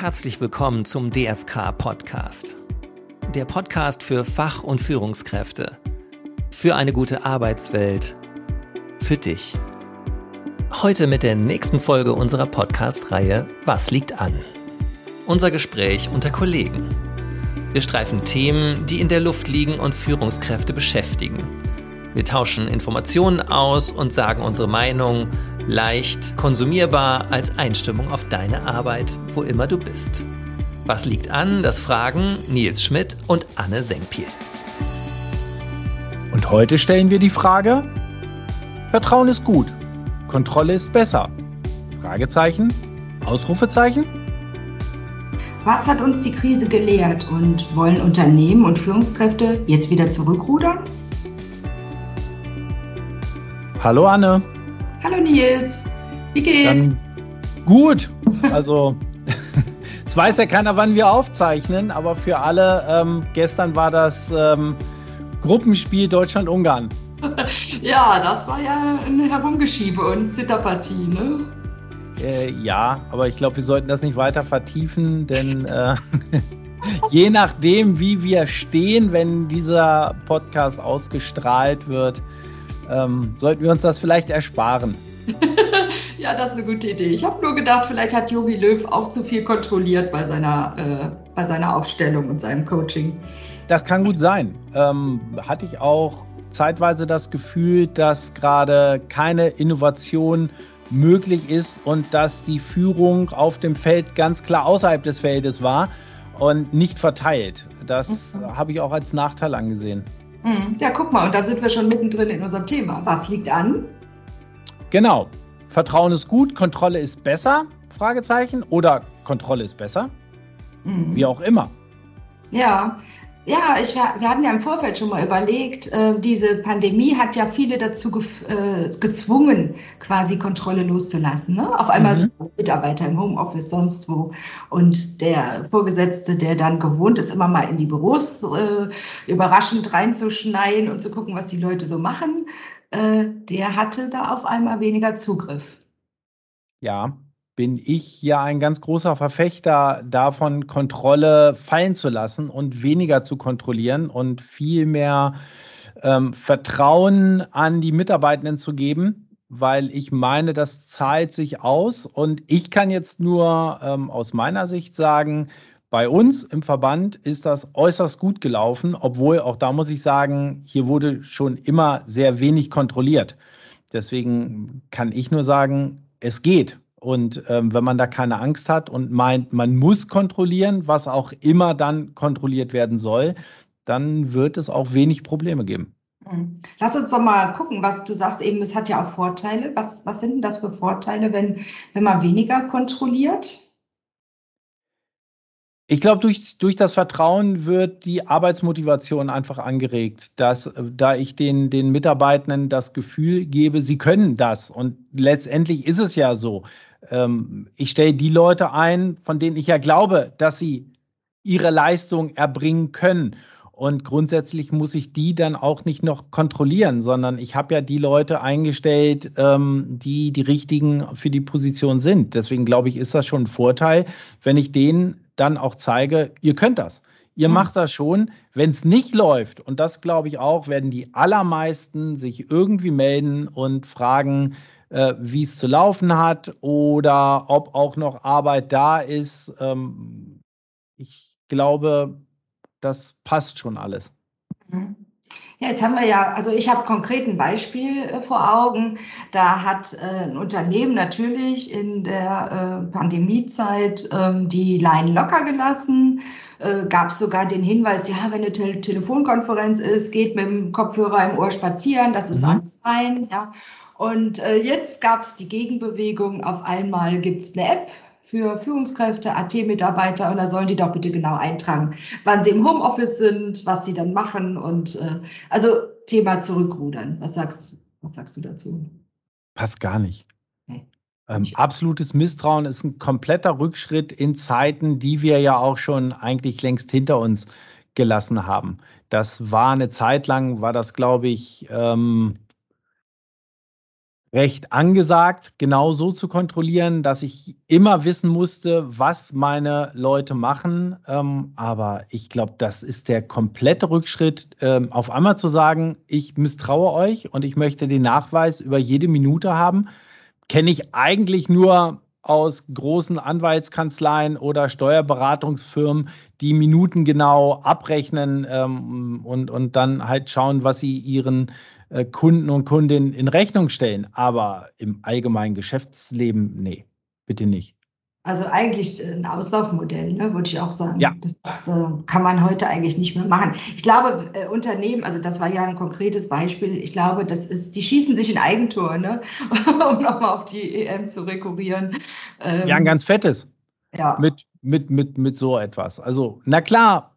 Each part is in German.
herzlich willkommen zum DFK Podcast. Der Podcast für Fach- und Führungskräfte. Für eine gute Arbeitswelt. Für dich. Heute mit der nächsten Folge unserer Podcast-Reihe Was liegt an? Unser Gespräch unter Kollegen. Wir streifen Themen, die in der Luft liegen und Führungskräfte beschäftigen. Wir tauschen Informationen aus und sagen unsere Meinung leicht konsumierbar als Einstimmung auf deine Arbeit, wo immer du bist. Was liegt an? Das fragen Nils Schmidt und Anne Senkpiel. Und heute stellen wir die Frage: Vertrauen ist gut, Kontrolle ist besser. Fragezeichen? Ausrufezeichen? Was hat uns die Krise gelehrt und wollen Unternehmen und Führungskräfte jetzt wieder zurückrudern? Hallo Anne. Hallo Nils, wie geht's? Dann gut, also es weiß ja keiner, wann wir aufzeichnen, aber für alle, ähm, gestern war das ähm, Gruppenspiel Deutschland-Ungarn. ja, das war ja eine Herumgeschiebe und Zitterpartie, ne? Äh, ja, aber ich glaube, wir sollten das nicht weiter vertiefen, denn äh, je nachdem, wie wir stehen, wenn dieser Podcast ausgestrahlt wird, ähm, sollten wir uns das vielleicht ersparen. ja, das ist eine gute Idee. Ich habe nur gedacht, vielleicht hat Jogi Löw auch zu viel kontrolliert bei seiner, äh, bei seiner Aufstellung und seinem Coaching. Das kann gut sein. Ähm, hatte ich auch zeitweise das Gefühl, dass gerade keine Innovation möglich ist und dass die Führung auf dem Feld ganz klar außerhalb des Feldes war und nicht verteilt. Das mhm. habe ich auch als Nachteil angesehen. Mhm. Ja, guck mal, und dann sind wir schon mittendrin in unserem Thema. Was liegt an? Genau. Vertrauen ist gut, Kontrolle ist besser? Fragezeichen. Oder Kontrolle ist besser? Mhm. Wie auch immer. Ja, ja, ich, wir hatten ja im Vorfeld schon mal überlegt, äh, diese Pandemie hat ja viele dazu äh, gezwungen, quasi Kontrolle loszulassen. Ne? Auf einmal mhm. sind Mitarbeiter im Homeoffice, sonst wo. Und der Vorgesetzte, der dann gewohnt ist, immer mal in die Büros äh, überraschend reinzuschneien und zu gucken, was die Leute so machen, äh, der hatte da auf einmal weniger Zugriff. Ja, bin ich ja ein ganz großer Verfechter davon, Kontrolle fallen zu lassen und weniger zu kontrollieren und viel mehr ähm, Vertrauen an die Mitarbeitenden zu geben, weil ich meine, das zahlt sich aus. Und ich kann jetzt nur ähm, aus meiner Sicht sagen, bei uns im Verband ist das äußerst gut gelaufen, obwohl auch da muss ich sagen, hier wurde schon immer sehr wenig kontrolliert. Deswegen kann ich nur sagen, es geht. Und ähm, wenn man da keine Angst hat und meint, man muss kontrollieren, was auch immer dann kontrolliert werden soll, dann wird es auch wenig Probleme geben. Hm. Lass uns doch mal gucken, was du sagst eben, es hat ja auch Vorteile. Was, was sind denn das für Vorteile, wenn, wenn man weniger kontrolliert? Ich glaube, durch, durch das Vertrauen wird die Arbeitsmotivation einfach angeregt, dass äh, da ich den, den Mitarbeitenden das Gefühl gebe, sie können das. Und letztendlich ist es ja so. Ähm, ich stelle die Leute ein, von denen ich ja glaube, dass sie ihre Leistung erbringen können. Und grundsätzlich muss ich die dann auch nicht noch kontrollieren, sondern ich habe ja die Leute eingestellt, ähm, die die richtigen für die Position sind. Deswegen glaube ich, ist das schon ein Vorteil, wenn ich denen dann auch zeige, ihr könnt das. Ihr hm. macht das schon. Wenn es nicht läuft, und das glaube ich auch, werden die allermeisten sich irgendwie melden und fragen, äh, wie es zu laufen hat oder ob auch noch Arbeit da ist. Ähm, ich glaube, das passt schon alles. Mhm. Ja, jetzt haben wir ja, also ich habe konkret ein Beispiel äh, vor Augen. Da hat äh, ein Unternehmen natürlich in der äh, Pandemiezeit ähm, die Leinen locker gelassen. Äh, Gab es sogar den Hinweis, ja, wenn eine Te Telefonkonferenz ist, geht mit dem Kopfhörer im Ohr spazieren, das ist mhm. alles fein. Ja. Und äh, jetzt gab es die Gegenbewegung. Auf einmal gibt es eine App für Führungskräfte, AT-Mitarbeiter und da sollen die doch bitte genau eintragen, wann sie im Homeoffice sind, was sie dann machen und äh, also Thema zurückrudern. Was sagst, was sagst du dazu? Passt gar nicht. Ähm, absolutes Misstrauen ist ein kompletter Rückschritt in Zeiten, die wir ja auch schon eigentlich längst hinter uns gelassen haben. Das war eine Zeit lang, war das, glaube ich, ähm, recht angesagt, genau so zu kontrollieren, dass ich immer wissen musste, was meine Leute machen. Ähm, aber ich glaube, das ist der komplette Rückschritt, ähm, auf einmal zu sagen, ich misstraue euch und ich möchte den Nachweis über jede Minute haben. Kenne ich eigentlich nur aus großen Anwaltskanzleien oder Steuerberatungsfirmen, die Minuten genau abrechnen ähm, und, und dann halt schauen, was sie ihren äh, Kunden und Kundinnen in Rechnung stellen. Aber im allgemeinen Geschäftsleben, nee, bitte nicht. Also eigentlich ein Auslaufmodell, ne, würde ich auch sagen. Ja. Das, das äh, kann man heute eigentlich nicht mehr machen. Ich glaube, äh, Unternehmen, also das war ja ein konkretes Beispiel, ich glaube, das ist, die schießen sich in Eigentor, ne? um nochmal auf die EM zu rekurrieren. Ähm, ja, ein ganz fettes. Ja. Mit, mit, mit, mit so etwas. Also, na klar,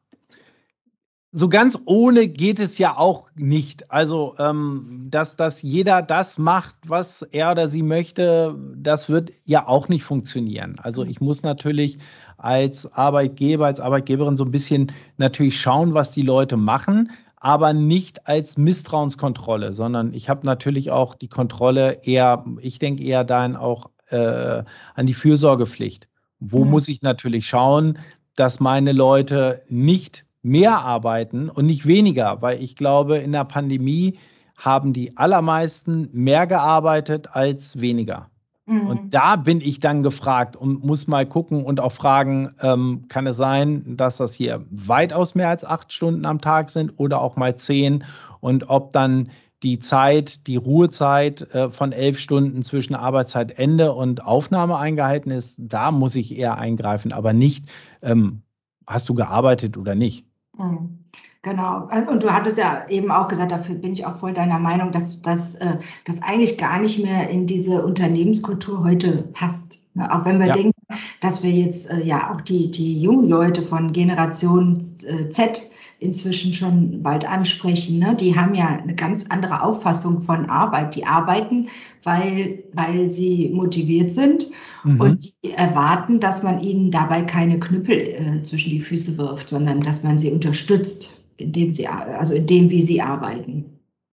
so ganz ohne geht es ja auch nicht. Also, ähm, dass, dass jeder das macht, was er oder sie möchte, das wird ja auch nicht funktionieren. Also ich muss natürlich als Arbeitgeber, als Arbeitgeberin so ein bisschen natürlich schauen, was die Leute machen, aber nicht als Misstrauenskontrolle, sondern ich habe natürlich auch die Kontrolle eher, ich denke eher dann auch äh, an die Fürsorgepflicht. Wo mhm. muss ich natürlich schauen, dass meine Leute nicht mehr arbeiten und nicht weniger, weil ich glaube, in der Pandemie haben die allermeisten mehr gearbeitet als weniger. Mhm. Und da bin ich dann gefragt und muss mal gucken und auch fragen, ähm, kann es sein, dass das hier weitaus mehr als acht Stunden am Tag sind oder auch mal zehn und ob dann die Zeit, die Ruhezeit äh, von elf Stunden zwischen Arbeitszeitende und Aufnahme eingehalten ist, da muss ich eher eingreifen, aber nicht, ähm, hast du gearbeitet oder nicht. Mhm. Genau. Und du hattest ja eben auch gesagt, dafür bin ich auch voll deiner Meinung, dass das dass eigentlich gar nicht mehr in diese Unternehmenskultur heute passt. Ne? Auch wenn wir ja. denken, dass wir jetzt äh, ja auch die, die jungen Leute von Generation äh, Z inzwischen schon bald ansprechen. Ne? Die haben ja eine ganz andere Auffassung von Arbeit. Die arbeiten, weil, weil sie motiviert sind mhm. und die erwarten, dass man ihnen dabei keine Knüppel äh, zwischen die Füße wirft, sondern dass man sie unterstützt, indem sie, also in dem, wie sie arbeiten.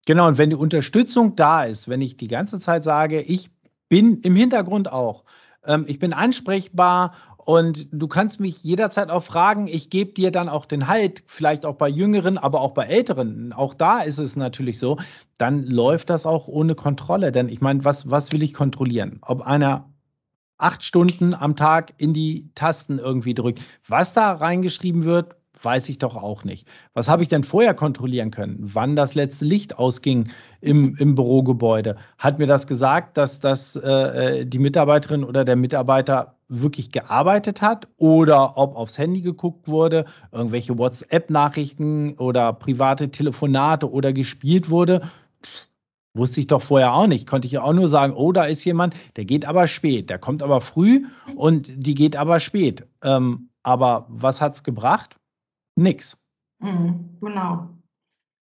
Genau, und wenn die Unterstützung da ist, wenn ich die ganze Zeit sage, ich bin im Hintergrund auch, ähm, ich bin ansprechbar und du kannst mich jederzeit auch fragen. Ich gebe dir dann auch den Halt, vielleicht auch bei Jüngeren, aber auch bei Älteren. Auch da ist es natürlich so. Dann läuft das auch ohne Kontrolle. Denn ich meine, was, was will ich kontrollieren? Ob einer acht Stunden am Tag in die Tasten irgendwie drückt. Was da reingeschrieben wird, weiß ich doch auch nicht. Was habe ich denn vorher kontrollieren können? Wann das letzte Licht ausging im, im Bürogebäude? Hat mir das gesagt, dass das äh, die Mitarbeiterin oder der Mitarbeiter wirklich gearbeitet hat oder ob aufs Handy geguckt wurde, irgendwelche WhatsApp-Nachrichten oder private Telefonate oder gespielt wurde? Wusste ich doch vorher auch nicht. Konnte ich ja auch nur sagen, oh, da ist jemand, der geht aber spät, der kommt aber früh und die geht aber spät. Ähm, aber was hat es gebracht? Nix. Mhm, genau.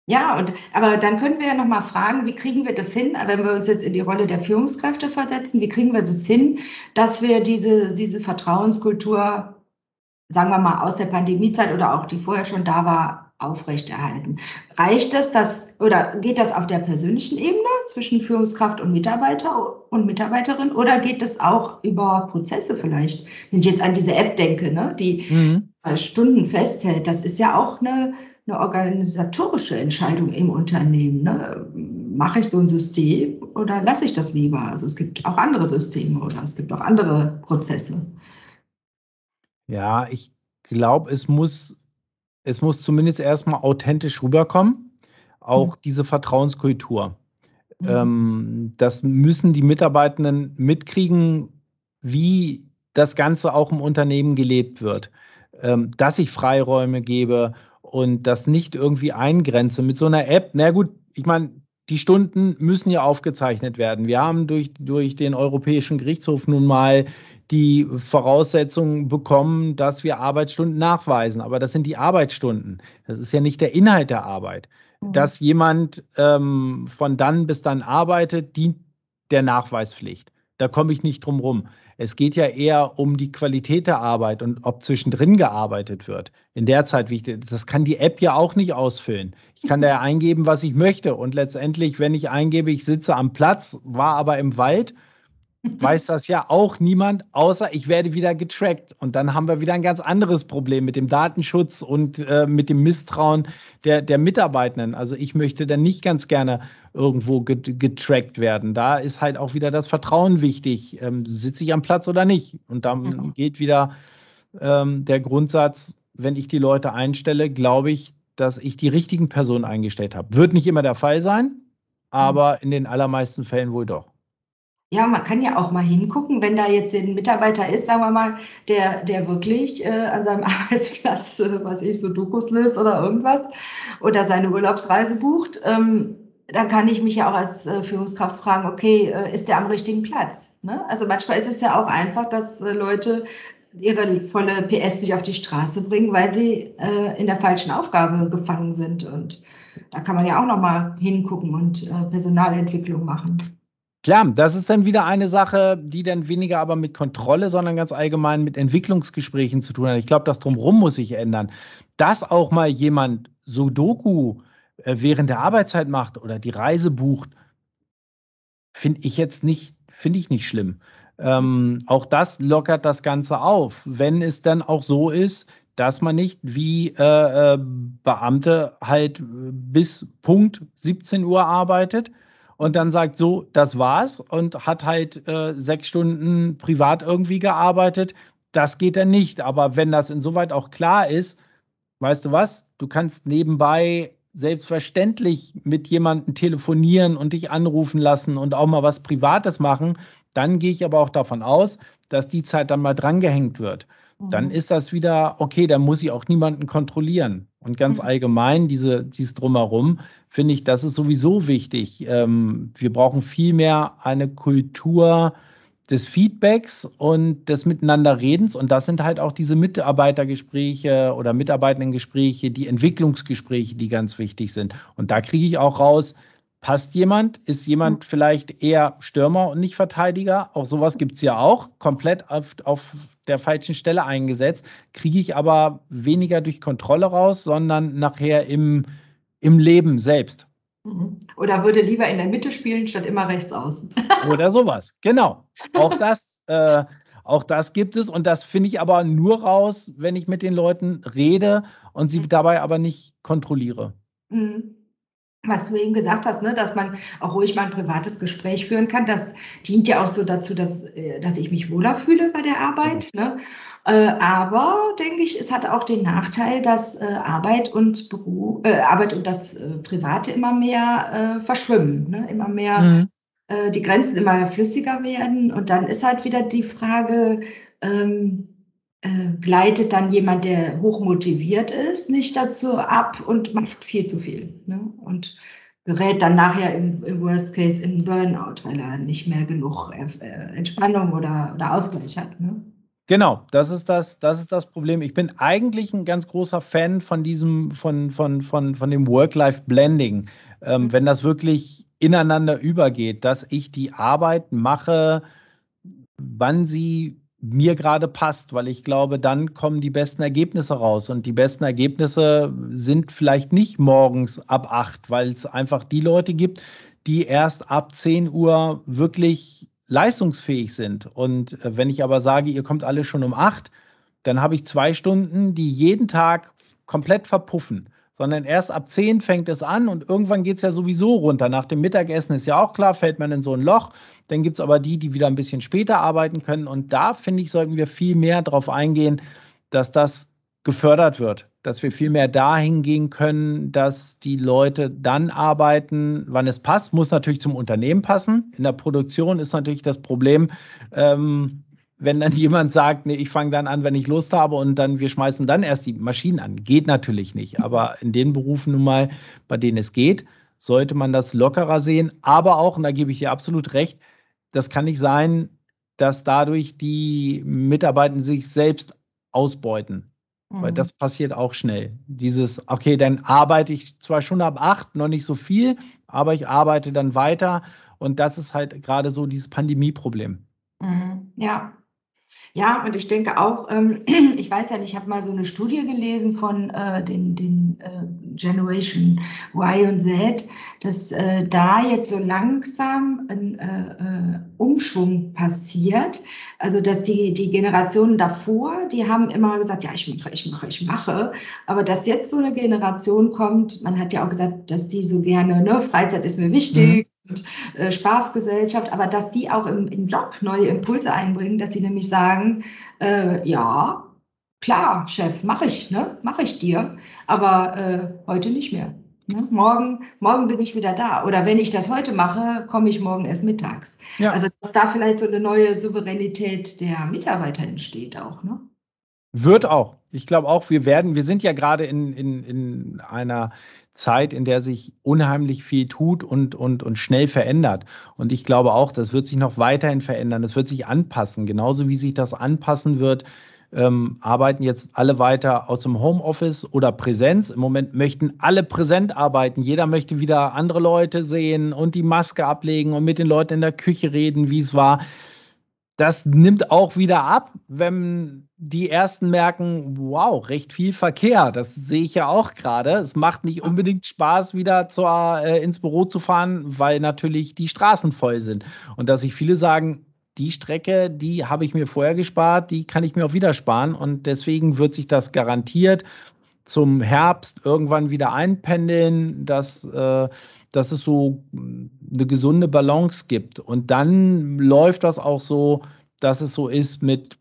Ja, und aber dann können wir ja nochmal fragen, wie kriegen wir das hin, wenn wir uns jetzt in die Rolle der Führungskräfte versetzen, wie kriegen wir das hin, dass wir diese, diese Vertrauenskultur, sagen wir mal, aus der Pandemiezeit oder auch die vorher schon da war, aufrechterhalten. Reicht es, dass, oder geht das auf der persönlichen Ebene zwischen Führungskraft und Mitarbeiter und Mitarbeiterin oder geht es auch über Prozesse vielleicht? Wenn ich jetzt an diese App denke, ne, die mhm. Stunden festhält, das ist ja auch eine, eine organisatorische Entscheidung im Unternehmen. Ne? Mache ich so ein System oder lasse ich das lieber? Also es gibt auch andere Systeme oder es gibt auch andere Prozesse. Ja, ich glaube, es muss es muss zumindest erstmal authentisch rüberkommen, auch mhm. diese Vertrauenskultur. Mhm. Ähm, das müssen die Mitarbeitenden mitkriegen, wie das Ganze auch im Unternehmen gelebt wird. Ähm, dass ich Freiräume gebe und das nicht irgendwie eingrenze. Mit so einer App, na gut, ich meine, die Stunden müssen ja aufgezeichnet werden. Wir haben durch, durch den Europäischen Gerichtshof nun mal die Voraussetzungen bekommen, dass wir Arbeitsstunden nachweisen. Aber das sind die Arbeitsstunden. Das ist ja nicht der Inhalt der Arbeit. Mhm. Dass jemand ähm, von dann bis dann arbeitet, dient der Nachweispflicht. Da komme ich nicht drum rum. Es geht ja eher um die Qualität der Arbeit und ob zwischendrin gearbeitet wird. In der Zeit, wie ich, das kann die App ja auch nicht ausfüllen. Ich kann da ja eingeben, was ich möchte. Und letztendlich, wenn ich eingebe, ich sitze am Platz, war aber im Wald, weiß das ja auch niemand, außer ich werde wieder getrackt. Und dann haben wir wieder ein ganz anderes Problem mit dem Datenschutz und äh, mit dem Misstrauen der, der Mitarbeitenden. Also ich möchte dann nicht ganz gerne irgendwo getrackt werden. Da ist halt auch wieder das Vertrauen wichtig. Ähm, sitze ich am Platz oder nicht? Und dann mhm. geht wieder ähm, der Grundsatz, wenn ich die Leute einstelle, glaube ich, dass ich die richtigen Personen eingestellt habe. Wird nicht immer der Fall sein, aber mhm. in den allermeisten Fällen wohl doch. Ja, man kann ja auch mal hingucken, wenn da jetzt ein Mitarbeiter ist, sagen wir mal, der, der wirklich äh, an seinem Arbeitsplatz, äh, was ich, so Dokus löst oder irgendwas oder seine Urlaubsreise bucht, ähm, dann kann ich mich ja auch als äh, Führungskraft fragen, okay, äh, ist der am richtigen Platz? Ne? Also manchmal ist es ja auch einfach, dass äh, Leute ihre volle PS nicht auf die Straße bringen, weil sie äh, in der falschen Aufgabe gefangen sind. Und da kann man ja auch nochmal hingucken und Personalentwicklung machen. Klar, das ist dann wieder eine Sache, die dann weniger aber mit Kontrolle, sondern ganz allgemein mit Entwicklungsgesprächen zu tun hat. Ich glaube, das drumherum muss sich ändern. Dass auch mal jemand Sudoku äh, während der Arbeitszeit macht oder die Reise bucht, finde ich jetzt nicht, finde ich nicht schlimm. Ähm, auch das lockert das Ganze auf, wenn es dann auch so ist, dass man nicht wie äh, äh Beamte halt bis Punkt 17 Uhr arbeitet, und dann sagt, so, das war's und hat halt äh, sechs Stunden privat irgendwie gearbeitet. Das geht dann nicht. Aber wenn das insoweit auch klar ist, weißt du was, du kannst nebenbei selbstverständlich mit jemandem telefonieren und dich anrufen lassen und auch mal was Privates machen, dann gehe ich aber auch davon aus, dass die Zeit dann mal drangehängt wird. Dann mhm. ist das wieder, okay, dann muss ich auch niemanden kontrollieren. Und ganz mhm. allgemein, diese, dieses Drumherum, finde ich, das ist sowieso wichtig. Ähm, wir brauchen viel mehr eine Kultur des Feedbacks und des Miteinanderredens. Und das sind halt auch diese Mitarbeitergespräche oder Mitarbeitendengespräche, die Entwicklungsgespräche, die ganz wichtig sind. Und da kriege ich auch raus, passt jemand? Ist jemand mhm. vielleicht eher Stürmer und nicht Verteidiger? Auch sowas gibt es ja auch, komplett auf, auf der falschen Stelle eingesetzt. Kriege ich aber weniger durch Kontrolle raus, sondern nachher im, im Leben selbst. Mhm. Oder würde lieber in der Mitte spielen, statt immer rechts außen. Oder sowas, genau. Auch das, äh, auch das gibt es und das finde ich aber nur raus, wenn ich mit den Leuten rede und sie mhm. dabei aber nicht kontrolliere. Mhm was du eben gesagt hast, ne, dass man auch ruhig mal ein privates Gespräch führen kann, das dient ja auch so dazu, dass, äh, dass ich mich wohler fühle bei der Arbeit. Ne? Äh, aber denke ich, es hat auch den Nachteil, dass äh, Arbeit und Beruf, äh, Arbeit und das äh, Private immer mehr äh, verschwimmen, ne? immer mehr mhm. die Grenzen immer flüssiger werden. Und dann ist halt wieder die Frage, ähm, äh, gleitet dann jemand, der hochmotiviert ist, nicht dazu ab und macht viel zu viel. Ne? Und gerät dann nachher im, im, Worst Case in Burnout, weil er nicht mehr genug äh, Entspannung oder, oder Ausgleich hat. Ne? Genau, das ist das, das ist das Problem. Ich bin eigentlich ein ganz großer Fan von diesem, von, von, von, von dem Work-Life-Blending. Ähm. Wenn das wirklich ineinander übergeht, dass ich die Arbeit mache, wann sie mir gerade passt, weil ich glaube, dann kommen die besten Ergebnisse raus. Und die besten Ergebnisse sind vielleicht nicht morgens ab acht, weil es einfach die Leute gibt, die erst ab 10 Uhr wirklich leistungsfähig sind. Und äh, wenn ich aber sage, ihr kommt alle schon um acht, dann habe ich zwei Stunden, die jeden Tag komplett verpuffen sondern erst ab 10 fängt es an und irgendwann geht es ja sowieso runter. Nach dem Mittagessen ist ja auch klar, fällt man in so ein Loch. Dann gibt es aber die, die wieder ein bisschen später arbeiten können. Und da, finde ich, sollten wir viel mehr darauf eingehen, dass das gefördert wird, dass wir viel mehr dahin gehen können, dass die Leute dann arbeiten, wann es passt. Muss natürlich zum Unternehmen passen. In der Produktion ist natürlich das Problem, ähm, wenn dann jemand sagt, nee, ich fange dann an, wenn ich Lust habe und dann wir schmeißen dann erst die Maschinen an. Geht natürlich nicht. Aber in den Berufen nun mal, bei denen es geht, sollte man das lockerer sehen. Aber auch, und da gebe ich dir absolut recht, das kann nicht sein, dass dadurch die Mitarbeiter sich selbst ausbeuten. Mhm. Weil das passiert auch schnell. Dieses, okay, dann arbeite ich zwar schon ab acht, noch nicht so viel, aber ich arbeite dann weiter. Und das ist halt gerade so dieses Pandemieproblem. Mhm. Ja, ja, und ich denke auch, ähm, ich weiß ja ich habe mal so eine Studie gelesen von äh, den, den äh, Generation Y und Z, dass äh, da jetzt so langsam ein äh, äh, Umschwung passiert. Also dass die, die Generationen davor, die haben immer gesagt, ja, ich mache, ich mache, ich mache. Aber dass jetzt so eine Generation kommt, man hat ja auch gesagt, dass die so gerne, ne, Freizeit ist mir wichtig. Und äh, Spaßgesellschaft, aber dass die auch im, im Job neue Impulse einbringen, dass sie nämlich sagen, äh, ja, klar, Chef, mache ich, ne, mache ich dir, aber äh, heute nicht mehr. Ne? Morgen, morgen bin ich wieder da. Oder wenn ich das heute mache, komme ich morgen erst mittags. Ja. Also dass da vielleicht so eine neue Souveränität der Mitarbeiter entsteht auch, ne? Wird auch. Ich glaube auch, wir werden, wir sind ja gerade in, in, in einer Zeit, in der sich unheimlich viel tut und, und, und schnell verändert. Und ich glaube auch, das wird sich noch weiterhin verändern. Das wird sich anpassen. Genauso wie sich das anpassen wird, ähm, arbeiten jetzt alle weiter aus dem Homeoffice oder Präsenz. Im Moment möchten alle präsent arbeiten. Jeder möchte wieder andere Leute sehen und die Maske ablegen und mit den Leuten in der Küche reden, wie es war. Das nimmt auch wieder ab, wenn die ersten merken, wow, recht viel Verkehr. Das sehe ich ja auch gerade. Es macht nicht unbedingt Spaß, wieder zur, äh, ins Büro zu fahren, weil natürlich die Straßen voll sind. Und dass sich viele sagen, die Strecke, die habe ich mir vorher gespart, die kann ich mir auch wieder sparen. Und deswegen wird sich das garantiert zum Herbst irgendwann wieder einpendeln, dass, äh, dass es so eine gesunde Balance gibt. Und dann läuft das auch so, dass es so ist mit,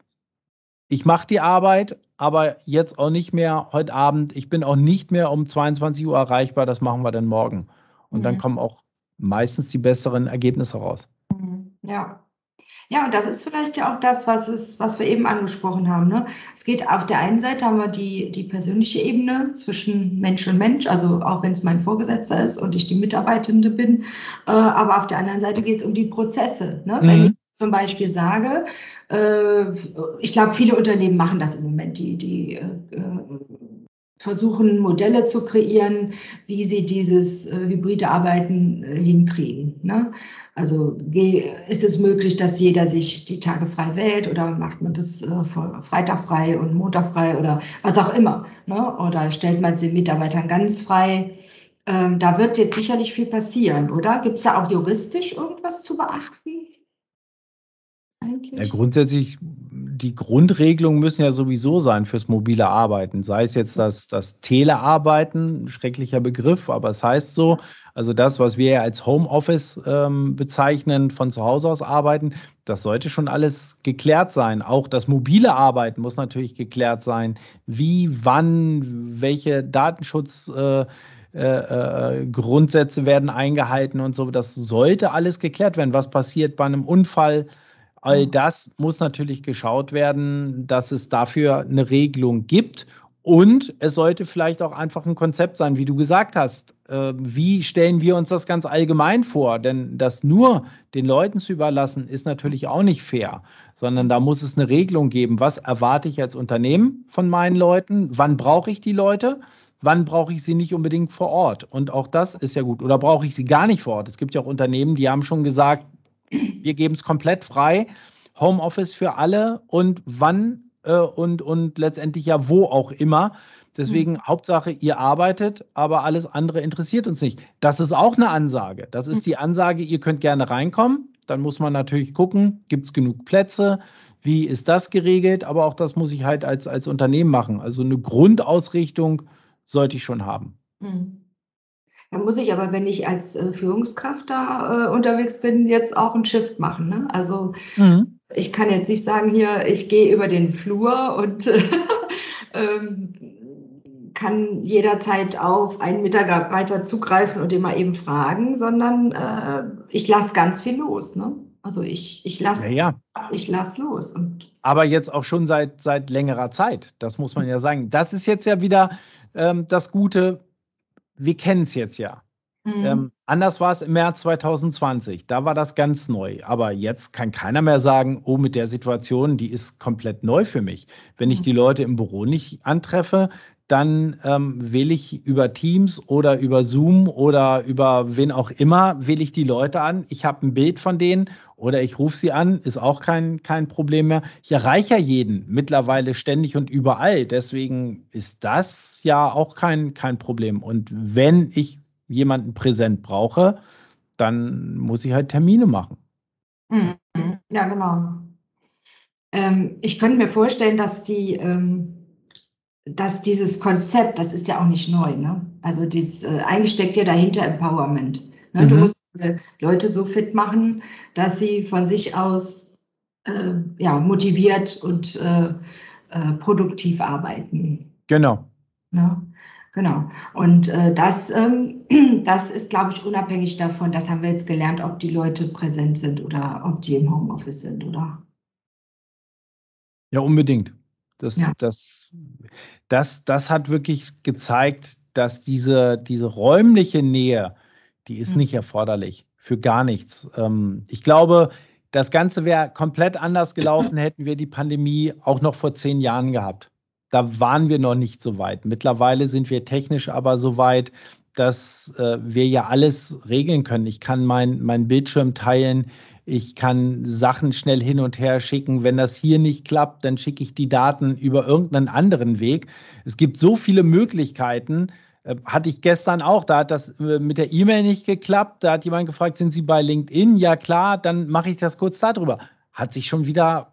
ich mache die Arbeit, aber jetzt auch nicht mehr heute Abend, ich bin auch nicht mehr um 22 Uhr erreichbar, das machen wir dann morgen. Und mhm. dann kommen auch meistens die besseren Ergebnisse raus. Mhm. Ja, ja, und das ist vielleicht ja auch das, was, es, was wir eben angesprochen haben. Ne? Es geht auf der einen Seite haben wir die, die persönliche Ebene zwischen Mensch und Mensch, also auch wenn es mein Vorgesetzter ist und ich die Mitarbeitende bin. Äh, aber auf der anderen Seite geht es um die Prozesse. Ne? Mhm. Wenn ich zum Beispiel sage, äh, ich glaube, viele Unternehmen machen das im Moment, die, die äh, versuchen Modelle zu kreieren, wie sie dieses äh, hybride Arbeiten äh, hinkriegen. Ne? Also ist es möglich, dass jeder sich die Tage frei wählt oder macht man das äh, Freitag frei und Montag frei oder was auch immer? Ne? Oder stellt man den Mitarbeitern ganz frei? Ähm, da wird jetzt sicherlich viel passieren, oder? Gibt es da auch juristisch irgendwas zu beachten? Ja, grundsätzlich die Grundregelungen müssen ja sowieso sein fürs mobile Arbeiten. Sei es jetzt das, das Telearbeiten, schrecklicher Begriff, aber es heißt so. Also das, was wir ja als Homeoffice ähm, bezeichnen, von zu Hause aus arbeiten, das sollte schon alles geklärt sein. Auch das mobile Arbeiten muss natürlich geklärt sein. Wie, wann, welche Datenschutz äh, äh, äh, Grundsätze werden eingehalten und so. Das sollte alles geklärt werden. Was passiert bei einem Unfall? All das muss natürlich geschaut werden, dass es dafür eine Regelung gibt. Und es sollte vielleicht auch einfach ein Konzept sein, wie du gesagt hast. Äh, wie stellen wir uns das ganz allgemein vor? Denn das nur den Leuten zu überlassen, ist natürlich auch nicht fair, sondern da muss es eine Regelung geben. Was erwarte ich als Unternehmen von meinen Leuten? Wann brauche ich die Leute? Wann brauche ich sie nicht unbedingt vor Ort? Und auch das ist ja gut. Oder brauche ich sie gar nicht vor Ort? Es gibt ja auch Unternehmen, die haben schon gesagt, wir geben es komplett frei. Homeoffice für alle und wann äh, und, und letztendlich ja wo auch immer. Deswegen mhm. Hauptsache, ihr arbeitet, aber alles andere interessiert uns nicht. Das ist auch eine Ansage. Das ist mhm. die Ansage, ihr könnt gerne reinkommen. Dann muss man natürlich gucken, gibt es genug Plätze? Wie ist das geregelt? Aber auch das muss ich halt als, als Unternehmen machen. Also eine Grundausrichtung sollte ich schon haben. Mhm. Da muss ich aber, wenn ich als äh, Führungskraft da äh, unterwegs bin, jetzt auch ein Shift machen. Ne? Also mhm. ich kann jetzt nicht sagen, hier, ich gehe über den Flur und ähm, kann jederzeit auf einen Mitarbeiter zugreifen und den mal eben fragen, sondern äh, ich lasse ganz viel los. Ne? Also ich, ich lasse ja, ja. ich lass los. Und Aber jetzt auch schon seit, seit längerer Zeit, das muss man ja sagen. Das ist jetzt ja wieder ähm, das Gute, wir kennen es jetzt ja. Mhm. Ähm, anders war es im März 2020. Da war das ganz neu. Aber jetzt kann keiner mehr sagen, oh, mit der Situation, die ist komplett neu für mich. Wenn ich mhm. die Leute im Büro nicht antreffe, dann ähm, wähle ich über Teams oder über Zoom oder über wen auch immer, wähle ich die Leute an. Ich habe ein Bild von denen oder ich rufe sie an, ist auch kein, kein Problem mehr. Ich erreiche ja jeden mittlerweile ständig und überall. Deswegen ist das ja auch kein, kein Problem. Und wenn ich jemanden präsent brauche, dann muss ich halt Termine machen. Mhm. Ja, genau. Ähm, ich könnte mir vorstellen, dass die ähm dass dieses Konzept, das ist ja auch nicht neu, ne? Also dieses, äh, eigentlich steckt ja dahinter Empowerment. Ne? Mhm. Du musst äh, Leute so fit machen, dass sie von sich aus äh, ja, motiviert und äh, äh produktiv arbeiten. Genau. Ne? Genau. Und äh, das, ähm, das ist, glaube ich, unabhängig davon, das haben wir jetzt gelernt, ob die Leute präsent sind oder ob die im Homeoffice sind, oder? Ja, unbedingt. Das, ja. das, das, das hat wirklich gezeigt, dass diese, diese räumliche Nähe, die ist mhm. nicht erforderlich für gar nichts. Ähm, ich glaube, das Ganze wäre komplett anders gelaufen, hätten wir die Pandemie auch noch vor zehn Jahren gehabt. Da waren wir noch nicht so weit. Mittlerweile sind wir technisch aber so weit, dass äh, wir ja alles regeln können. Ich kann meinen mein Bildschirm teilen. Ich kann Sachen schnell hin und her schicken. Wenn das hier nicht klappt, dann schicke ich die Daten über irgendeinen anderen Weg. Es gibt so viele Möglichkeiten. Äh, hatte ich gestern auch. Da hat das äh, mit der E-Mail nicht geklappt. Da hat jemand gefragt, sind Sie bei LinkedIn? Ja klar, dann mache ich das kurz darüber. Hat sich schon wieder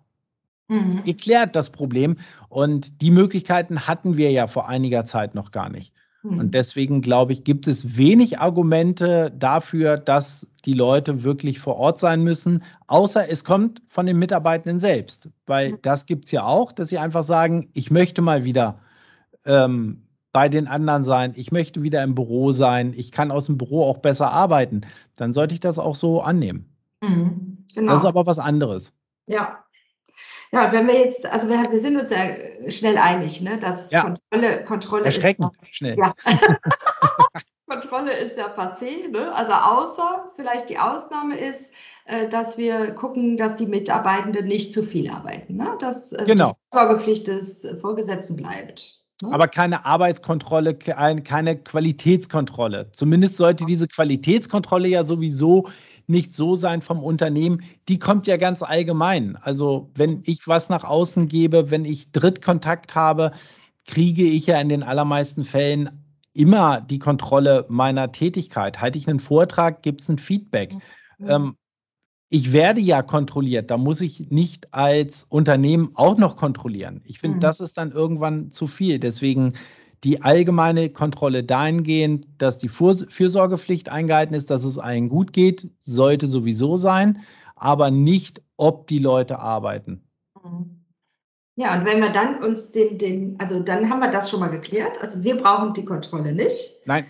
mhm. geklärt, das Problem. Und die Möglichkeiten hatten wir ja vor einiger Zeit noch gar nicht. Und mhm. deswegen glaube ich, gibt es wenig Argumente dafür, dass die Leute wirklich vor Ort sein müssen, außer es kommt von den Mitarbeitenden selbst. Weil mhm. das gibt es ja auch, dass sie einfach sagen, ich möchte mal wieder ähm, bei den anderen sein, ich möchte wieder im Büro sein, ich kann aus dem Büro auch besser arbeiten. Dann sollte ich das auch so annehmen. Mhm, genau. Das ist aber was anderes. Ja, ja, wenn wir jetzt, also wir, wir sind uns ja schnell einig, ne, dass ja. Kontrolle, Kontrolle Erschreckend ist. schnell. Ja. Kontrolle ist ja passé, ne? Also außer vielleicht die Ausnahme ist, äh, dass wir gucken, dass die Mitarbeitenden nicht zu viel arbeiten, ne? Dass äh, genau. die Sorgepflicht des Vorgesetzten bleibt. Ne? Aber keine Arbeitskontrolle, keine Qualitätskontrolle. Zumindest sollte diese Qualitätskontrolle ja sowieso nicht so sein vom Unternehmen, die kommt ja ganz allgemein. Also wenn ich was nach außen gebe, wenn ich Drittkontakt habe, kriege ich ja in den allermeisten Fällen immer die Kontrolle meiner Tätigkeit. Halte ich einen Vortrag, gibt es ein Feedback. Mhm. Ähm, ich werde ja kontrolliert, da muss ich nicht als Unternehmen auch noch kontrollieren. Ich finde, mhm. das ist dann irgendwann zu viel. Deswegen die allgemeine Kontrolle dahingehend, dass die Fürsorgepflicht eingehalten ist, dass es allen gut geht, sollte sowieso sein, aber nicht, ob die Leute arbeiten. Mhm. Ja, und wenn wir dann uns den, den, also dann haben wir das schon mal geklärt. Also wir brauchen die Kontrolle nicht. Nein.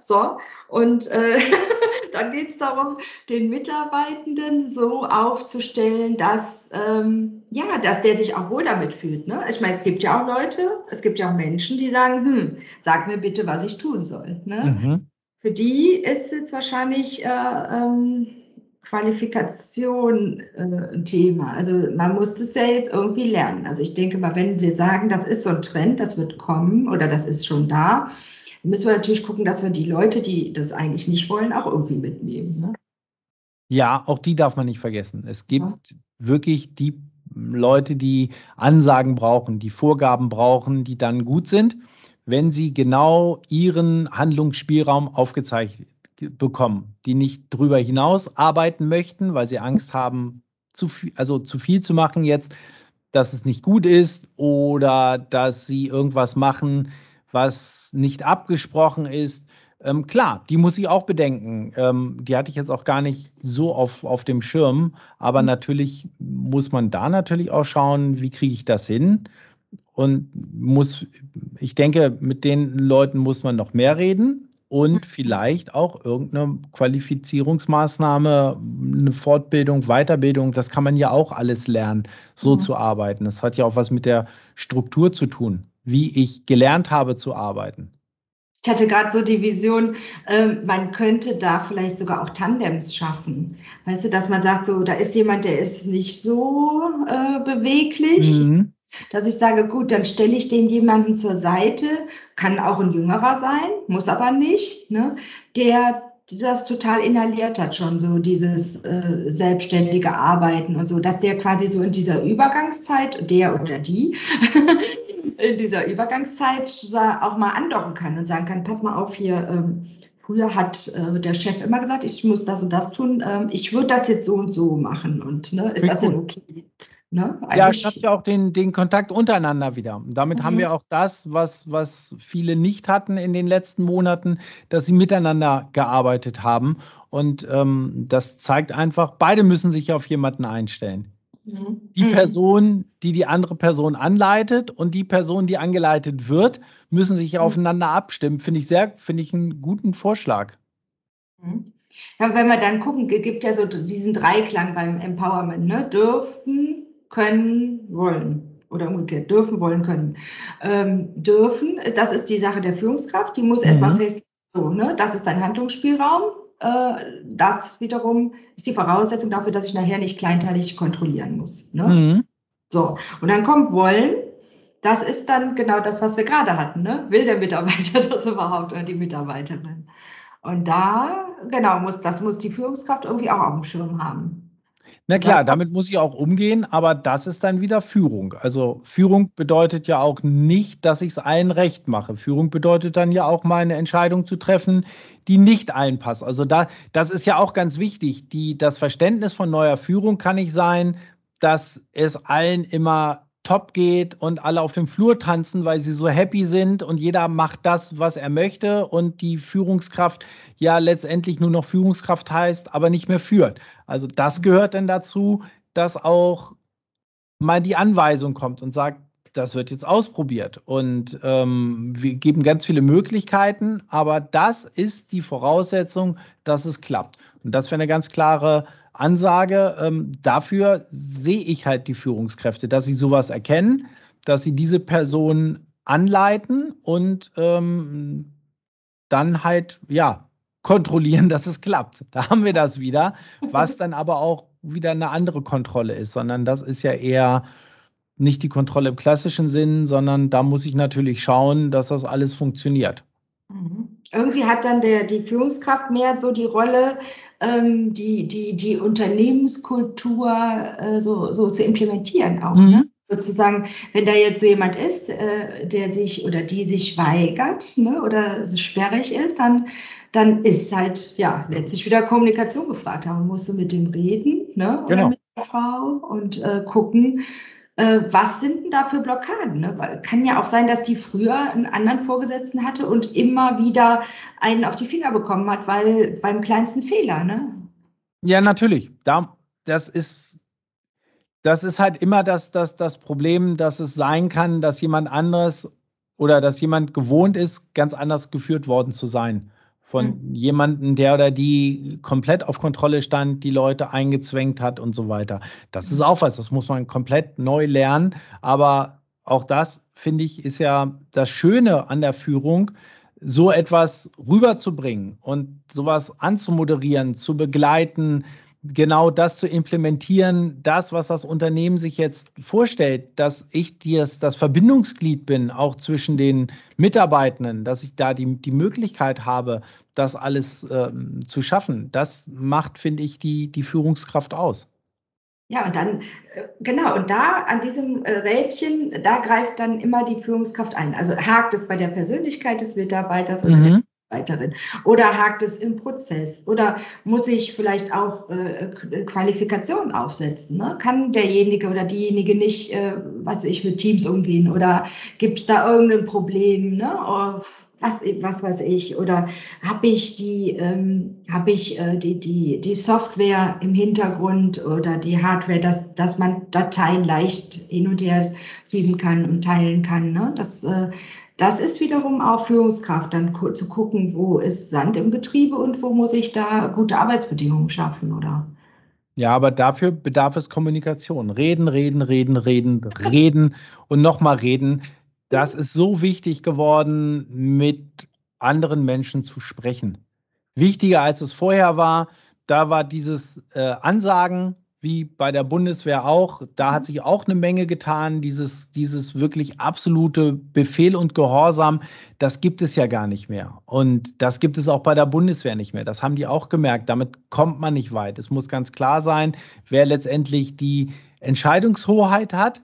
So, und äh, dann geht es darum, den Mitarbeitenden so aufzustellen, dass, ähm, ja, dass der sich auch wohl damit fühlt. Ne? Ich meine, es gibt ja auch Leute, es gibt ja auch Menschen, die sagen, hm, sag mir bitte, was ich tun soll. Ne? Mhm. Für die ist jetzt wahrscheinlich äh, ähm, Qualifikation äh, ein Thema. Also man muss das ja jetzt irgendwie lernen. Also ich denke mal, wenn wir sagen, das ist so ein Trend, das wird kommen oder das ist schon da, müssen wir natürlich gucken, dass wir die Leute, die das eigentlich nicht wollen, auch irgendwie mitnehmen. Ne? Ja, auch die darf man nicht vergessen. Es gibt ja. wirklich die Leute, die Ansagen brauchen, die Vorgaben brauchen, die dann gut sind, wenn sie genau ihren Handlungsspielraum aufgezeigt bekommen, die nicht drüber hinaus arbeiten möchten, weil sie Angst haben, zu viel, also zu viel zu machen jetzt, dass es nicht gut ist oder dass sie irgendwas machen, was nicht abgesprochen ist. Ähm, klar, die muss ich auch bedenken. Ähm, die hatte ich jetzt auch gar nicht so auf, auf dem Schirm. Aber mhm. natürlich muss man da natürlich auch schauen, wie kriege ich das hin. Und muss, ich denke, mit den Leuten muss man noch mehr reden und mhm. vielleicht auch irgendeine Qualifizierungsmaßnahme, eine Fortbildung, Weiterbildung, das kann man ja auch alles lernen, so mhm. zu arbeiten. Das hat ja auch was mit der Struktur zu tun wie ich gelernt habe zu arbeiten. Ich hatte gerade so die Vision, äh, man könnte da vielleicht sogar auch Tandems schaffen. Weißt du, dass man sagt, so, da ist jemand, der ist nicht so äh, beweglich. Mhm. dass ich sage, gut, dann stelle ich dem jemanden zur Seite, kann auch ein Jüngerer sein, muss aber nicht, ne, der das total inhaliert hat schon, so dieses äh, selbstständige Arbeiten und so, dass der quasi so in dieser Übergangszeit, der oder die, in dieser Übergangszeit auch mal andocken kann und sagen kann, pass mal auf hier, ähm, früher hat äh, der Chef immer gesagt, ich muss das und das tun, ähm, ich würde das jetzt so und so machen und ne, ist das denn okay? Ne? Ja, schafft ja auch den, den Kontakt untereinander wieder. Und damit mhm. haben wir auch das, was, was viele nicht hatten in den letzten Monaten, dass sie miteinander gearbeitet haben. Und ähm, das zeigt einfach, beide müssen sich auf jemanden einstellen. Mhm. Die mhm. Person, die die andere Person anleitet und die Person, die angeleitet wird, müssen sich mhm. aufeinander abstimmen. Finde ich sehr, finde ich einen guten Vorschlag. Mhm. Ja, wenn wir dann gucken, gibt ja so diesen Dreiklang beim Empowerment, ne? Dürfen, können, wollen. Oder umgekehrt, dürfen, wollen, können. Ähm, dürfen, das ist die Sache der Führungskraft, die muss mhm. erstmal festlegen, so, ne, das ist dein Handlungsspielraum. Äh, das wiederum ist die Voraussetzung dafür, dass ich nachher nicht kleinteilig kontrollieren muss. Ne? Mhm. So, und dann kommt wollen. Das ist dann genau das, was wir gerade hatten. Ne? Will der Mitarbeiter das überhaupt oder die Mitarbeiterin? Und da, genau, muss, das muss die Führungskraft irgendwie auch auf dem Schirm haben. Na klar, damit muss ich auch umgehen, aber das ist dann wieder Führung. Also Führung bedeutet ja auch nicht, dass ich es allen recht mache. Führung bedeutet dann ja auch mal eine Entscheidung zu treffen, die nicht allen passt. Also da, das ist ja auch ganz wichtig. Die, das Verständnis von neuer Führung kann nicht sein, dass es allen immer top geht und alle auf dem Flur tanzen, weil sie so happy sind und jeder macht das, was er möchte und die Führungskraft ja letztendlich nur noch Führungskraft heißt, aber nicht mehr führt. Also das gehört dann dazu, dass auch mal die Anweisung kommt und sagt, das wird jetzt ausprobiert. Und ähm, wir geben ganz viele Möglichkeiten, aber das ist die Voraussetzung, dass es klappt. Und das wäre eine ganz klare Ansage. Ähm, dafür sehe ich halt die Führungskräfte, dass sie sowas erkennen, dass sie diese Person anleiten und ähm, dann halt, ja, kontrollieren, dass es klappt. Da haben wir das wieder, was dann aber auch wieder eine andere Kontrolle ist, sondern das ist ja eher nicht die Kontrolle im klassischen Sinn, sondern da muss ich natürlich schauen, dass das alles funktioniert. Mhm. Irgendwie hat dann der, die Führungskraft mehr so die Rolle, ähm, die, die, die Unternehmenskultur äh, so, so zu implementieren auch. Mhm. Ne? Sozusagen, wenn da jetzt so jemand ist, äh, der sich oder die sich weigert ne, oder so sperrig ist, dann, dann ist halt ja letztlich wieder Kommunikation gefragt. Man musst du mit dem reden ne, oder genau. mit der Frau und äh, gucken, äh, was sind denn da für Blockaden? Ne? Weil kann ja auch sein, dass die früher einen anderen Vorgesetzten hatte und immer wieder einen auf die Finger bekommen hat, weil beim kleinsten Fehler, ne? Ja, natürlich. Da, das ist das ist halt immer das, das, das Problem, dass es sein kann, dass jemand anderes oder dass jemand gewohnt ist, ganz anders geführt worden zu sein von mhm. jemandem, der oder die komplett auf Kontrolle stand, die Leute eingezwängt hat und so weiter. Das ist auch was, das muss man komplett neu lernen. Aber auch das, finde ich, ist ja das Schöne an der Führung, so etwas rüberzubringen und sowas anzumoderieren, zu begleiten, genau das zu implementieren, das, was das Unternehmen sich jetzt vorstellt, dass ich das, das Verbindungsglied bin, auch zwischen den Mitarbeitenden, dass ich da die, die Möglichkeit habe, das alles ähm, zu schaffen. Das macht, finde ich, die, die Führungskraft aus. Ja, und dann, äh, genau, und da an diesem äh, Rädchen, da greift dann immer die Führungskraft ein. Also hakt es bei der Persönlichkeit des Mitarbeiters oder mhm. Mitarbeiterin? Oder hakt es im Prozess? Oder muss ich vielleicht auch äh, Qualifikationen aufsetzen? Ne? Kann derjenige oder diejenige nicht, äh, was ich, mit Teams umgehen? Oder gibt es da irgendein Problem? Ne? Oder was, was weiß ich? Oder habe ich die, ähm, habe ich äh, die, die, die Software im Hintergrund oder die Hardware, dass, dass man Dateien leicht hin und her schieben kann und teilen kann? Ne? Das äh, das ist wiederum auch Führungskraft, dann zu gucken, wo ist Sand im Betriebe und wo muss ich da gute Arbeitsbedingungen schaffen, oder? Ja, aber dafür bedarf es Kommunikation. Reden, reden, reden, reden, reden und nochmal reden. Das ist so wichtig geworden, mit anderen Menschen zu sprechen. Wichtiger als es vorher war, da war dieses äh, Ansagen wie bei der Bundeswehr auch. Da hat sich auch eine Menge getan. Dieses, dieses wirklich absolute Befehl und Gehorsam, das gibt es ja gar nicht mehr. Und das gibt es auch bei der Bundeswehr nicht mehr. Das haben die auch gemerkt. Damit kommt man nicht weit. Es muss ganz klar sein, wer letztendlich die Entscheidungshoheit hat.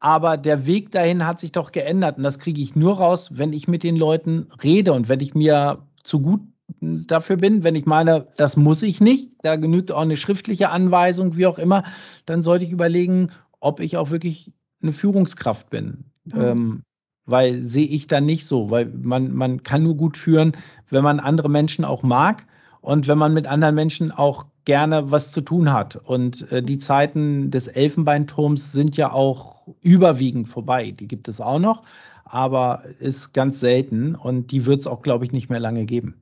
Aber der Weg dahin hat sich doch geändert. Und das kriege ich nur raus, wenn ich mit den Leuten rede und wenn ich mir zu gut dafür bin, wenn ich meine, das muss ich nicht, da genügt auch eine schriftliche Anweisung, wie auch immer, dann sollte ich überlegen, ob ich auch wirklich eine Führungskraft bin. Mhm. Ähm, weil sehe ich dann nicht so, weil man, man kann nur gut führen, wenn man andere Menschen auch mag und wenn man mit anderen Menschen auch gerne was zu tun hat. Und äh, die Zeiten des Elfenbeinturms sind ja auch überwiegend vorbei. Die gibt es auch noch, aber ist ganz selten und die wird es auch, glaube ich, nicht mehr lange geben.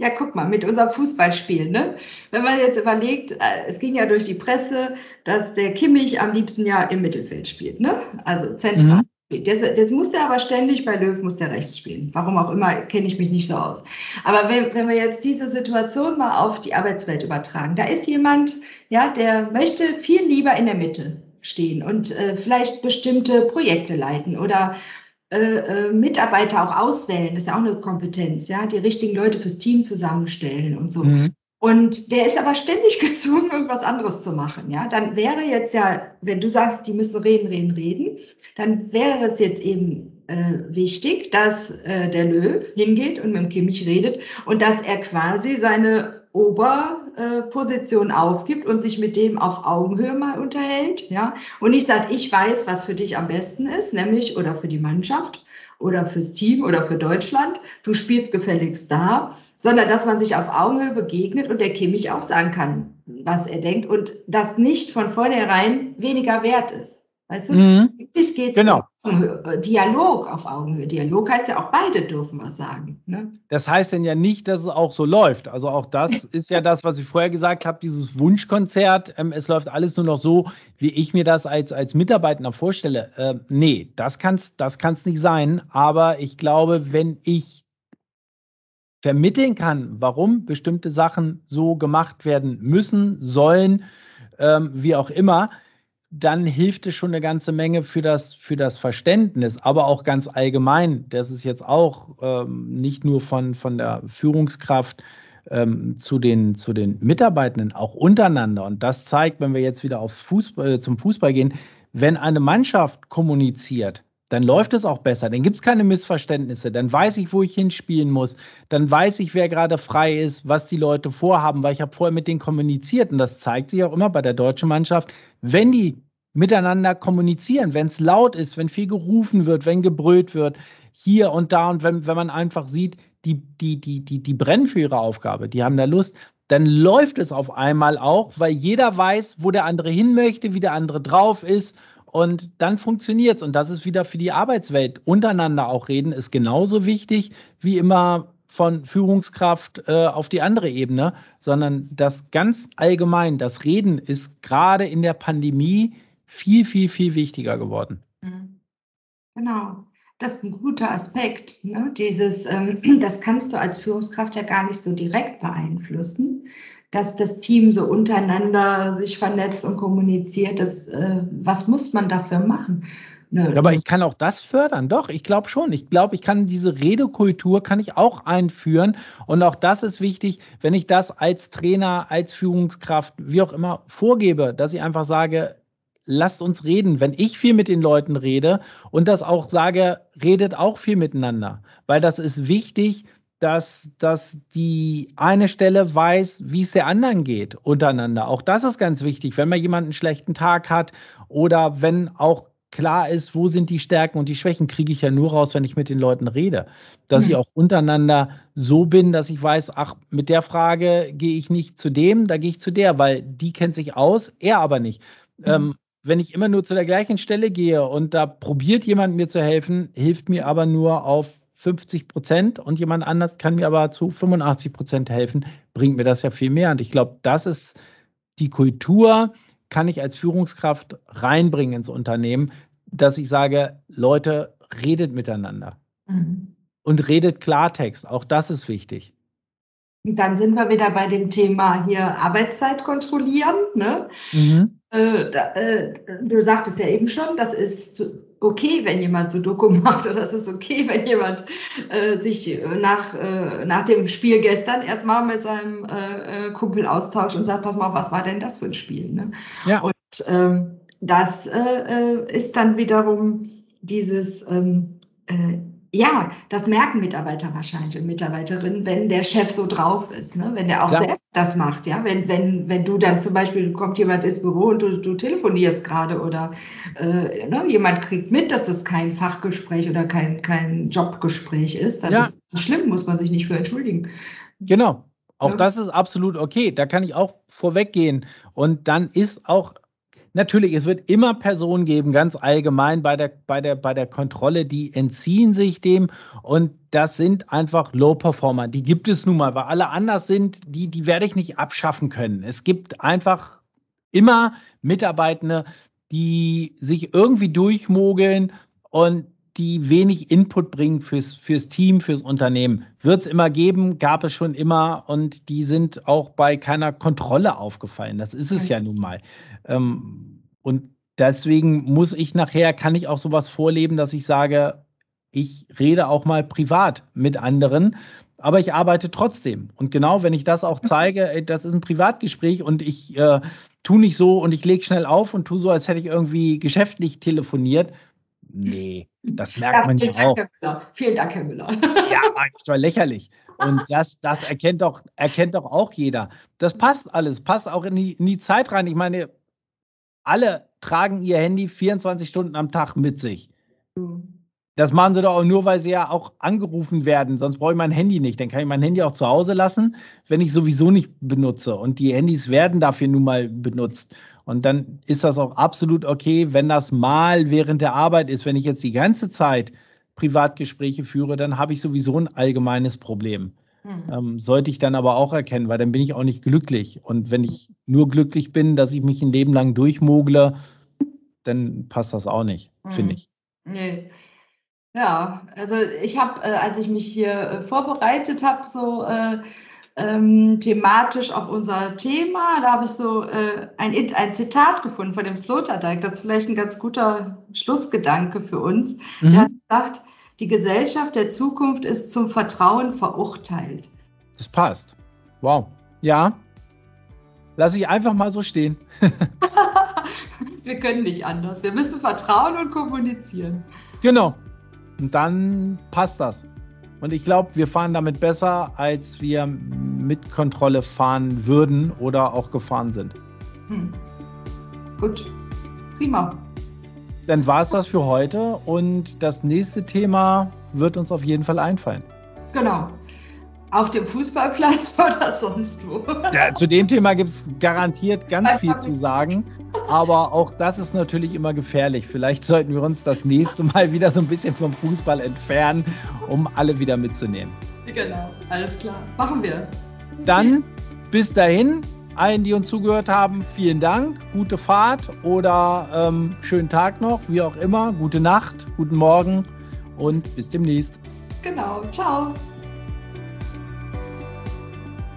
Ja, guck mal, mit unserem Fußballspiel, ne? Wenn man jetzt überlegt, äh, es ging ja durch die Presse, dass der Kimmich am liebsten ja im Mittelfeld spielt, ne? Also zentral. Mhm. Das muss der aber ständig, bei Löw muss der rechts spielen. Warum auch immer, kenne ich mich nicht so aus. Aber wenn, wenn wir jetzt diese Situation mal auf die Arbeitswelt übertragen, da ist jemand, ja, der möchte viel lieber in der Mitte stehen und äh, vielleicht bestimmte Projekte leiten oder äh, äh, Mitarbeiter auch auswählen, das ist ja auch eine Kompetenz, ja, die richtigen Leute fürs Team zusammenstellen und so. Mhm. Und der ist aber ständig gezwungen, irgendwas anderes zu machen, ja. Dann wäre jetzt ja, wenn du sagst, die müssen reden, reden, reden, dann wäre es jetzt eben äh, wichtig, dass äh, der Löw hingeht und mit dem Kimmich redet und dass er quasi seine Oberposition aufgibt und sich mit dem auf Augenhöhe mal unterhält, ja, und nicht sagt, ich weiß, was für dich am besten ist, nämlich oder für die Mannschaft oder fürs Team oder für Deutschland, du spielst gefälligst da, sondern dass man sich auf Augenhöhe begegnet und der Kimmich auch sagen kann, was er denkt und das nicht von vornherein weniger wert ist. Weißt du? Mhm. Wirklich geht es genau. um äh, Dialog auf Augenhöhe. Dialog heißt ja auch, beide dürfen was sagen. Ne? Das heißt denn ja nicht, dass es auch so läuft. Also auch das ist ja das, was ich vorher gesagt habe, dieses Wunschkonzert. Ähm, es läuft alles nur noch so, wie ich mir das als, als Mitarbeiter vorstelle. Äh, nee, das kann es das kann's nicht sein. Aber ich glaube, wenn ich vermitteln kann, warum bestimmte Sachen so gemacht werden müssen, sollen, ähm, wie auch immer, dann hilft es schon eine ganze Menge für das, für das Verständnis, aber auch ganz allgemein. Das ist jetzt auch ähm, nicht nur von, von der Führungskraft ähm, zu, den, zu den Mitarbeitenden, auch untereinander. Und das zeigt, wenn wir jetzt wieder aufs Fußball, äh, zum Fußball gehen, wenn eine Mannschaft kommuniziert, dann läuft es auch besser. Dann gibt es keine Missverständnisse. Dann weiß ich, wo ich hinspielen muss. Dann weiß ich, wer gerade frei ist, was die Leute vorhaben, weil ich habe vorher mit denen kommuniziert. Und das zeigt sich auch immer bei der deutschen Mannschaft, wenn die miteinander kommunizieren, wenn es laut ist, wenn viel gerufen wird, wenn gebrüllt wird, hier und da und wenn, wenn man einfach sieht, die, die, die, die, die brennen für ihre Aufgabe, die haben da Lust, dann läuft es auf einmal auch, weil jeder weiß, wo der andere hin möchte, wie der andere drauf ist und dann funktioniert es. Und das ist wieder für die Arbeitswelt. Untereinander auch reden ist genauso wichtig wie immer von Führungskraft äh, auf die andere Ebene, sondern das ganz allgemein, das Reden ist gerade in der Pandemie viel, viel, viel wichtiger geworden. Mhm. Genau. Das ist ein guter Aspekt. Ne? Dieses, ähm, das kannst du als Führungskraft ja gar nicht so direkt beeinflussen dass das Team so untereinander sich vernetzt und kommuniziert. Das, äh, was muss man dafür machen? Nö, aber ich kann auch das fördern, doch, ich glaube schon. Ich glaube, ich kann diese Redekultur kann ich auch einführen. Und auch das ist wichtig, wenn ich das als Trainer, als Führungskraft, wie auch immer, vorgebe, dass ich einfach sage, lasst uns reden. Wenn ich viel mit den Leuten rede und das auch sage, redet auch viel miteinander. Weil das ist wichtig, dass, dass die eine Stelle weiß, wie es der anderen geht untereinander. Auch das ist ganz wichtig, wenn man jemanden einen schlechten Tag hat oder wenn auch klar ist, wo sind die Stärken und die Schwächen, kriege ich ja nur raus, wenn ich mit den Leuten rede. Dass mhm. ich auch untereinander so bin, dass ich weiß, ach, mit der Frage gehe ich nicht zu dem, da gehe ich zu der, weil die kennt sich aus, er aber nicht. Mhm. Ähm, wenn ich immer nur zu der gleichen Stelle gehe und da probiert jemand mir zu helfen, hilft mir aber nur auf 50 Prozent und jemand anders kann mir aber zu 85 Prozent helfen, bringt mir das ja viel mehr. Und ich glaube, das ist die Kultur, kann ich als Führungskraft reinbringen ins Unternehmen, dass ich sage, Leute, redet miteinander mhm. und redet Klartext. Auch das ist wichtig. Und dann sind wir wieder bei dem Thema hier Arbeitszeit kontrollieren. Ne? Mhm. Äh, da, äh, du sagtest ja eben schon, das ist okay, wenn jemand so Doku macht oder das ist okay, wenn jemand äh, sich nach, äh, nach dem Spiel gestern erstmal mit seinem äh, Kumpel austauscht und sagt, pass mal, was war denn das für ein Spiel? Ne? Ja. Und ähm, das ist dann wiederum dieses ähm, ja, das merken Mitarbeiter wahrscheinlich und Mitarbeiterinnen, wenn der Chef so drauf ist, ne? wenn der auch Klar. selbst das macht, ja. Wenn, wenn, wenn du dann zum Beispiel kommt jemand ins Büro und du, du telefonierst gerade oder äh, ne? jemand kriegt mit, dass das kein Fachgespräch oder kein, kein Jobgespräch ist, dann ja. ist das schlimm, muss man sich nicht für entschuldigen. Genau. Auch ja. das ist absolut okay. Da kann ich auch vorweggehen. Und dann ist auch Natürlich, es wird immer Personen geben, ganz allgemein bei der, bei der, bei der Kontrolle, die entziehen sich dem und das sind einfach Low-Performer. Die gibt es nun mal, weil alle anders sind, die, die werde ich nicht abschaffen können. Es gibt einfach immer Mitarbeitende, die sich irgendwie durchmogeln und die wenig Input bringen fürs, fürs Team, fürs Unternehmen. Wird es immer geben, gab es schon immer und die sind auch bei keiner Kontrolle aufgefallen. Das ist es ja nun mal. Ähm, und deswegen muss ich nachher, kann ich auch sowas vorleben, dass ich sage, ich rede auch mal privat mit anderen, aber ich arbeite trotzdem. Und genau, wenn ich das auch zeige, das ist ein Privatgespräch und ich äh, tue nicht so und ich lege schnell auf und tue so, als hätte ich irgendwie geschäftlich telefoniert, Nee, das merkt ja, man ja auch. Dank, vielen Dank, Herr Müller. Ja, das war lächerlich. Und das, das erkennt, doch, erkennt doch auch jeder. Das passt alles, passt auch in die, in die Zeit rein. Ich meine, alle tragen ihr Handy 24 Stunden am Tag mit sich. Das machen sie doch auch nur, weil sie ja auch angerufen werden. Sonst brauche ich mein Handy nicht. Dann kann ich mein Handy auch zu Hause lassen, wenn ich sowieso nicht benutze. Und die Handys werden dafür nun mal benutzt. Und dann ist das auch absolut okay, wenn das mal während der Arbeit ist. Wenn ich jetzt die ganze Zeit Privatgespräche führe, dann habe ich sowieso ein allgemeines Problem. Mhm. Ähm, sollte ich dann aber auch erkennen, weil dann bin ich auch nicht glücklich. Und wenn ich nur glücklich bin, dass ich mich ein Leben lang durchmogle, dann passt das auch nicht, mhm. finde ich. Nee. Ja, also ich habe, äh, als ich mich hier äh, vorbereitet habe, so äh, ähm, thematisch auf unser Thema. Da habe ich so äh, ein, ein Zitat gefunden von dem Sloterdijk. Das ist vielleicht ein ganz guter Schlussgedanke für uns. Mhm. Der hat gesagt, die Gesellschaft der Zukunft ist zum Vertrauen verurteilt. Das passt. Wow. Ja. Lass ich einfach mal so stehen. Wir können nicht anders. Wir müssen vertrauen und kommunizieren. Genau. Und dann passt das. Und ich glaube, wir fahren damit besser, als wir mit Kontrolle fahren würden oder auch gefahren sind. Hm. Gut, prima. Dann war es das für heute und das nächste Thema wird uns auf jeden Fall einfallen. Genau. Auf dem Fußballplatz oder sonst wo. Ja, zu dem Thema gibt es garantiert ganz viel zu sagen. Aber auch das ist natürlich immer gefährlich. Vielleicht sollten wir uns das nächste Mal wieder so ein bisschen vom Fußball entfernen, um alle wieder mitzunehmen. Genau, alles klar. Machen wir. Dann bis dahin, allen, die uns zugehört haben, vielen Dank, gute Fahrt oder ähm, schönen Tag noch, wie auch immer, gute Nacht, guten Morgen und bis demnächst. Genau, ciao.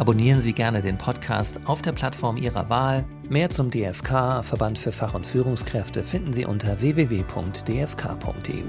Abonnieren Sie gerne den Podcast auf der Plattform Ihrer Wahl. Mehr zum DFK, Verband für Fach- und Führungskräfte, finden Sie unter www.dfk.eu.